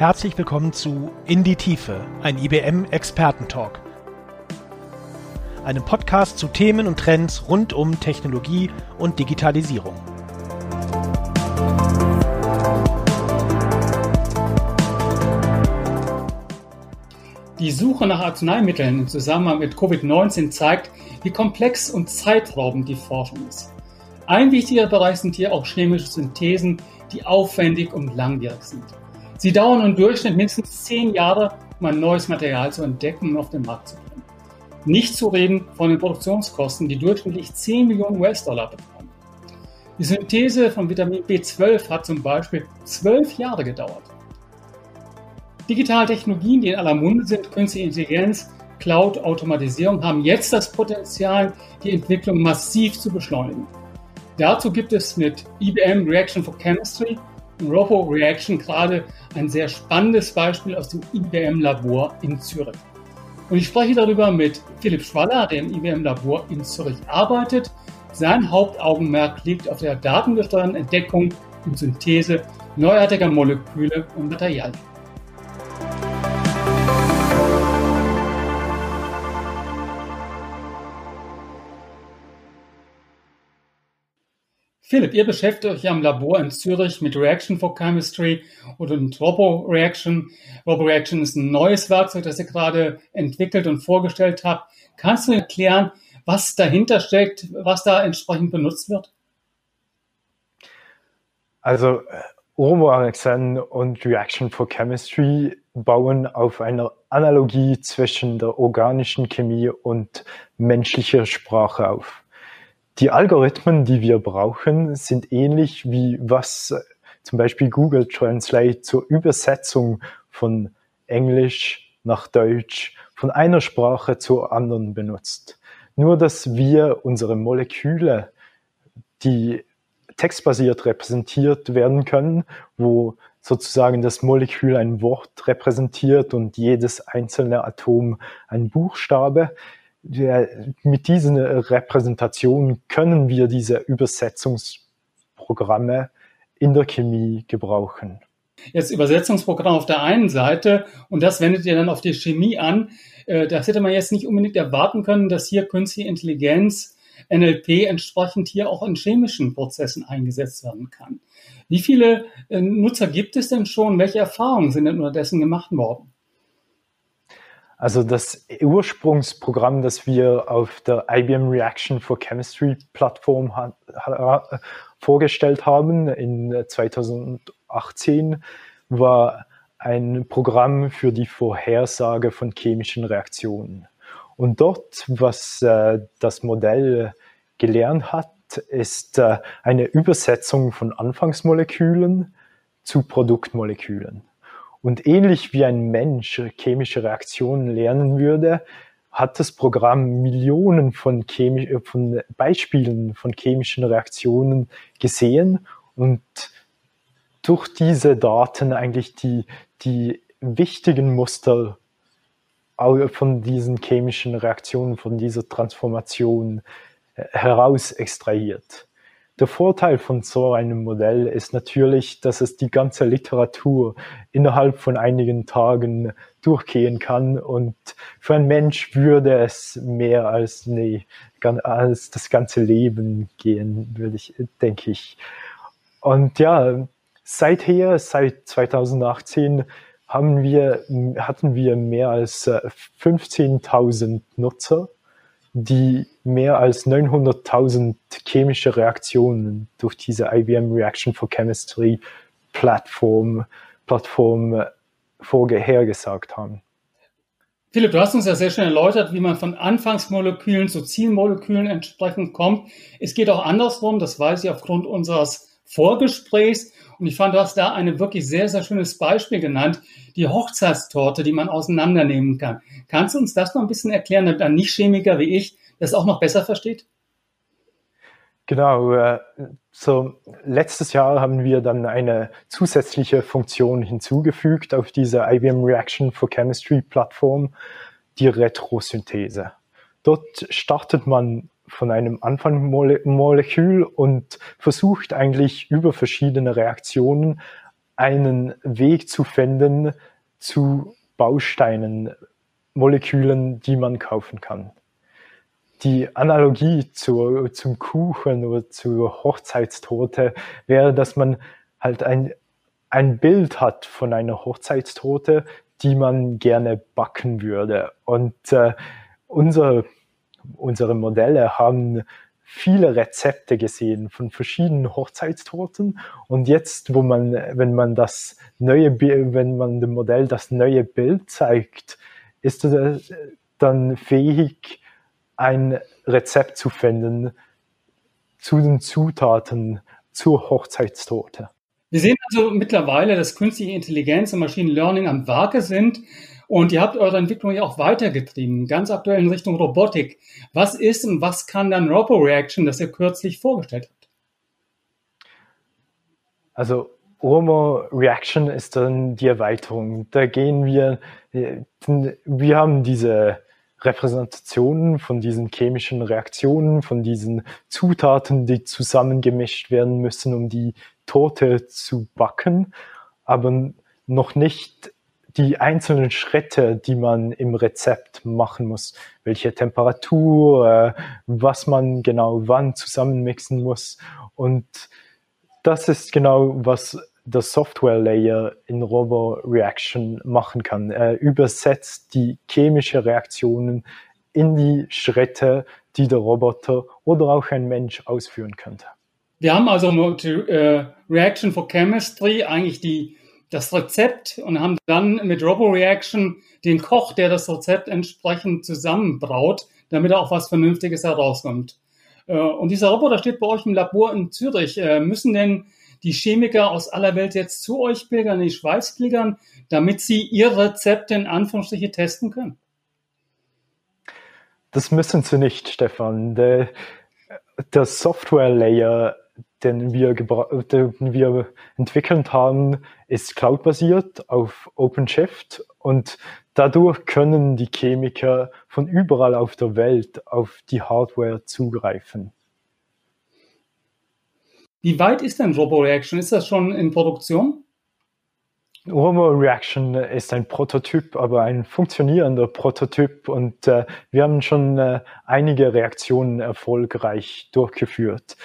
Herzlich willkommen zu In die Tiefe, ein IBM Expertentalk. Einem Podcast zu Themen und Trends rund um Technologie und Digitalisierung. Die Suche nach Arzneimitteln im Zusammenhang mit Covid-19 zeigt, wie komplex und zeitraubend die Forschung ist. Ein wichtiger Bereich sind hier auch chemische Synthesen, die aufwendig und langwierig sind. Sie dauern im Durchschnitt mindestens zehn Jahre, um ein neues Material zu entdecken und auf den Markt zu bringen. Nicht zu reden von den Produktionskosten, die durchschnittlich 10 Millionen US-Dollar betragen. Die Synthese von Vitamin B12 hat zum Beispiel zwölf Jahre gedauert. Digitale Technologien, die in aller Munde sind, künstliche Intelligenz, Cloud, Automatisierung, haben jetzt das Potenzial, die Entwicklung massiv zu beschleunigen. Dazu gibt es mit IBM Reaction for Chemistry Robo Reaction gerade ein sehr spannendes Beispiel aus dem IBM-Labor in Zürich. Und ich spreche darüber mit Philipp Schwaller, der im IBM-Labor in Zürich arbeitet. Sein Hauptaugenmerk liegt auf der datengesteuerten Entdeckung und Synthese neuartiger Moleküle und Materialien. Philipp, ihr beschäftigt euch ja im Labor in Zürich mit Reaction for Chemistry Robo Reaction. Robo Reaction ist ein neues Werkzeug, das ihr gerade entwickelt und vorgestellt habt. Kannst du erklären, was dahinter steckt, was da entsprechend benutzt wird? Also Robo Reaction und Reaction for Chemistry bauen auf einer Analogie zwischen der organischen Chemie und menschlicher Sprache auf. Die Algorithmen, die wir brauchen, sind ähnlich wie was äh, zum Beispiel Google Translate zur Übersetzung von Englisch nach Deutsch von einer Sprache zur anderen benutzt. Nur dass wir unsere Moleküle, die textbasiert repräsentiert werden können, wo sozusagen das Molekül ein Wort repräsentiert und jedes einzelne Atom ein Buchstabe, ja, mit diesen Repräsentationen können wir diese Übersetzungsprogramme in der Chemie gebrauchen. Jetzt Übersetzungsprogramm auf der einen Seite und das wendet ihr dann auf die Chemie an. Äh, das hätte man jetzt nicht unbedingt erwarten können, dass hier künstliche Intelligenz, NLP entsprechend hier auch in chemischen Prozessen eingesetzt werden kann. Wie viele äh, Nutzer gibt es denn schon? Welche Erfahrungen sind denn unterdessen gemacht worden? Also das Ursprungsprogramm, das wir auf der IBM Reaction for Chemistry Plattform vorgestellt haben in 2018, war ein Programm für die Vorhersage von chemischen Reaktionen. Und dort, was äh, das Modell gelernt hat, ist äh, eine Übersetzung von Anfangsmolekülen zu Produktmolekülen. Und ähnlich wie ein Mensch chemische Reaktionen lernen würde, hat das Programm Millionen von, chemisch, von Beispielen von chemischen Reaktionen gesehen und durch diese Daten eigentlich die, die wichtigen Muster von diesen chemischen Reaktionen, von dieser Transformation äh, heraus extrahiert. Der Vorteil von so einem Modell ist natürlich, dass es die ganze Literatur innerhalb von einigen Tagen durchgehen kann und für einen Mensch würde es mehr als, nee, als das ganze Leben gehen, würde ich, denke ich. Und ja, seither, seit 2018 haben wir, hatten wir mehr als 15.000 äh, Nutzer die mehr als 900.000 chemische Reaktionen durch diese IBM Reaction for Chemistry Plattform, Plattform äh, vorhergesagt haben. Philipp, du hast uns ja sehr schön erläutert, wie man von Anfangsmolekülen zu Zielmolekülen entsprechend kommt. Es geht auch andersrum, das weiß ich aufgrund unseres Vorgesprächs. Und ich fand, du hast da ein wirklich sehr, sehr schönes Beispiel genannt, die Hochzeitstorte, die man auseinandernehmen kann. Kannst du uns das noch ein bisschen erklären, damit ein Nicht-Chemiker wie ich das auch noch besser versteht? Genau, äh, so letztes Jahr haben wir dann eine zusätzliche Funktion hinzugefügt auf diese IBM Reaction for Chemistry Plattform, die Retrosynthese. Dort startet man von einem Anfangsmolekül und versucht eigentlich über verschiedene Reaktionen einen Weg zu finden zu Bausteinen, Molekülen, die man kaufen kann. Die Analogie zu, zum Kuchen oder zur Hochzeitstorte wäre, dass man halt ein, ein Bild hat von einer Hochzeitstorte, die man gerne backen würde. Und äh, unser, unsere Modelle haben viele Rezepte gesehen von verschiedenen Hochzeitstorten. Und jetzt, wo man, wenn man das neue, wenn man dem Modell das neue Bild zeigt, ist es dann fähig, ein Rezept zu finden zu den Zutaten zur Hochzeitstorte. Wir sehen also mittlerweile, dass künstliche Intelligenz und Machine Learning am Werke sind und ihr habt eure Entwicklung ja auch weitergetrieben, ganz aktuell in Richtung Robotik. Was ist und was kann dann RoboReaction, das ihr kürzlich vorgestellt habt? Also RoboReaction ist dann die Erweiterung. Da gehen wir, wir haben diese Repräsentationen von diesen chemischen Reaktionen, von diesen Zutaten, die zusammengemischt werden müssen, um die Torte zu backen, aber noch nicht die einzelnen Schritte, die man im Rezept machen muss, welche Temperatur, äh, was man genau wann zusammenmixen muss. Und das ist genau, was der Software Layer in Robo Reaction machen kann. Er übersetzt die chemische Reaktionen in die Schritte, die der Roboter oder auch ein Mensch ausführen könnte. Wir haben also mit äh, Reaction for Chemistry eigentlich die, das Rezept und haben dann mit RoboReaction den Koch, der das Rezept entsprechend zusammenbraut, damit auch was Vernünftiges herauskommt. Äh, und dieser Roboter steht bei euch im Labor in Zürich. Äh, müssen denn die Chemiker aus aller Welt jetzt zu euch pilgern, in die Schweiz pilgern, damit sie ihr Rezept in Anführungsstriche testen können? Das müssen sie nicht, Stefan. Der, der Software-Layer den wir, den wir entwickelt haben, ist cloud-basiert auf OpenShift und dadurch können die Chemiker von überall auf der Welt auf die Hardware zugreifen. Wie weit ist denn RoboReaction? Ist das schon in Produktion? RoboReaction ist ein Prototyp, aber ein funktionierender Prototyp und äh, wir haben schon äh, einige Reaktionen erfolgreich durchgeführt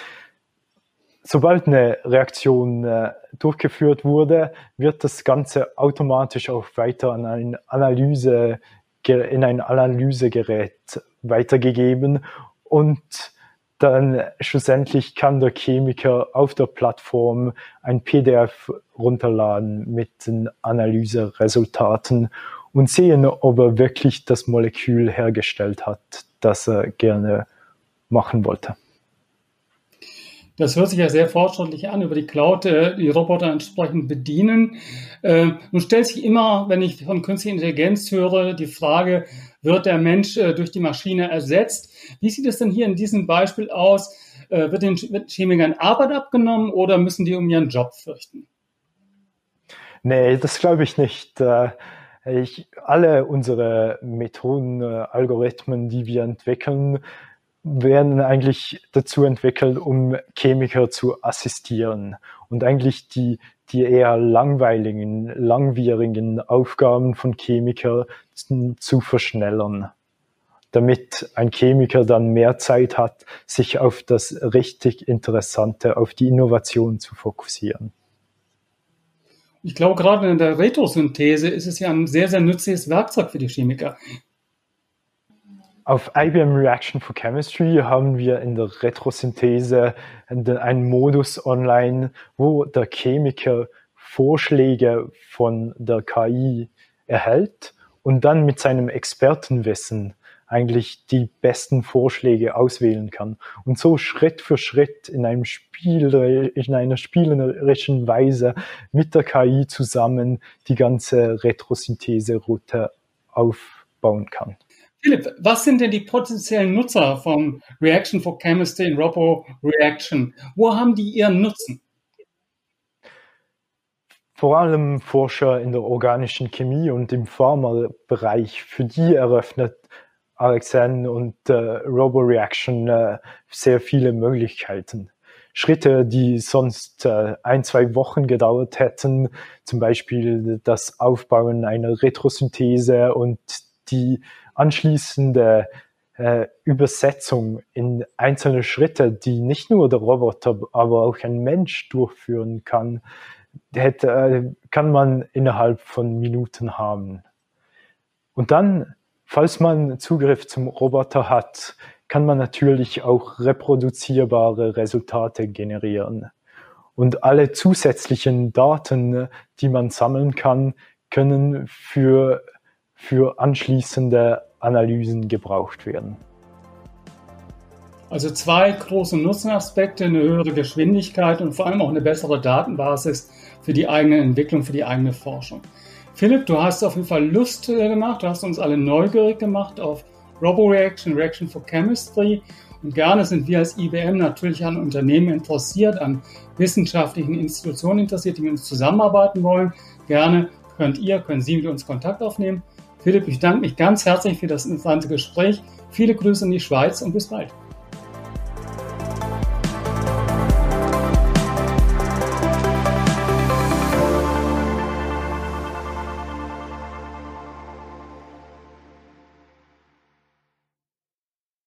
sobald eine Reaktion äh, durchgeführt wurde, wird das Ganze automatisch auch weiter an ein Analyse, in ein Analysegerät weitergegeben und dann schlussendlich kann der Chemiker auf der Plattform ein PDF runterladen mit den Analyseresultaten und sehen, ob er wirklich das Molekül hergestellt hat, das er gerne machen wollte. Das hört sich ja sehr fortschrittlich an, über die Cloud äh, die Roboter entsprechend bedienen. Äh, nun stellt sich immer, wenn ich von künstlicher Intelligenz höre, die Frage, wird der Mensch äh, durch die Maschine ersetzt? Wie sieht es denn hier in diesem Beispiel aus? Äh, wird den Chemikern Arbeit abgenommen oder müssen die um ihren Job fürchten? Nee, das glaube ich nicht. Äh, ich, alle unsere Methoden, äh, Algorithmen, die wir entwickeln, werden eigentlich dazu entwickelt, um Chemiker zu assistieren und eigentlich die, die eher langweiligen, langwierigen Aufgaben von Chemiker zu verschnellern, damit ein Chemiker dann mehr Zeit hat, sich auf das richtig Interessante, auf die Innovation zu fokussieren. Ich glaube, gerade in der Retrosynthese ist es ja ein sehr, sehr nützliches Werkzeug für die Chemiker. Auf IBM Reaction for Chemistry haben wir in der Retrosynthese einen Modus online, wo der Chemiker Vorschläge von der KI erhält und dann mit seinem Expertenwissen eigentlich die besten Vorschläge auswählen kann. Und so Schritt für Schritt in einem Spiel, in einer spielerischen Weise mit der KI zusammen die ganze Retrosynthese-Route aufbauen kann. Philipp, was sind denn die potenziellen Nutzer von Reaction for Chemistry in Robo Reaction? Wo haben die ihren Nutzen? Vor allem Forscher in der organischen Chemie und im Pharma-Bereich, für die eröffnet Alexen und äh, RoboReaction äh, sehr viele Möglichkeiten. Schritte, die sonst äh, ein, zwei Wochen gedauert hätten, zum Beispiel das Aufbauen einer Retrosynthese und die anschließende äh, Übersetzung in einzelne Schritte, die nicht nur der Roboter, aber auch ein Mensch durchführen kann, hätte, äh, kann man innerhalb von Minuten haben. Und dann, falls man Zugriff zum Roboter hat, kann man natürlich auch reproduzierbare Resultate generieren. Und alle zusätzlichen Daten, die man sammeln kann, können für, für anschließende Analysen gebraucht werden. Also zwei große Nutzenaspekte, eine höhere Geschwindigkeit und vor allem auch eine bessere Datenbasis für die eigene Entwicklung, für die eigene Forschung. Philipp, du hast auf jeden Fall Lust äh, gemacht, du hast uns alle neugierig gemacht auf RoboReaction, Reaction for Chemistry. Und gerne sind wir als IBM natürlich an Unternehmen interessiert, an wissenschaftlichen Institutionen interessiert, die mit uns zusammenarbeiten wollen. Gerne könnt ihr, können Sie mit uns Kontakt aufnehmen. Philipp, ich danke mich ganz herzlich für das interessante Gespräch. Viele Grüße in die Schweiz und bis bald.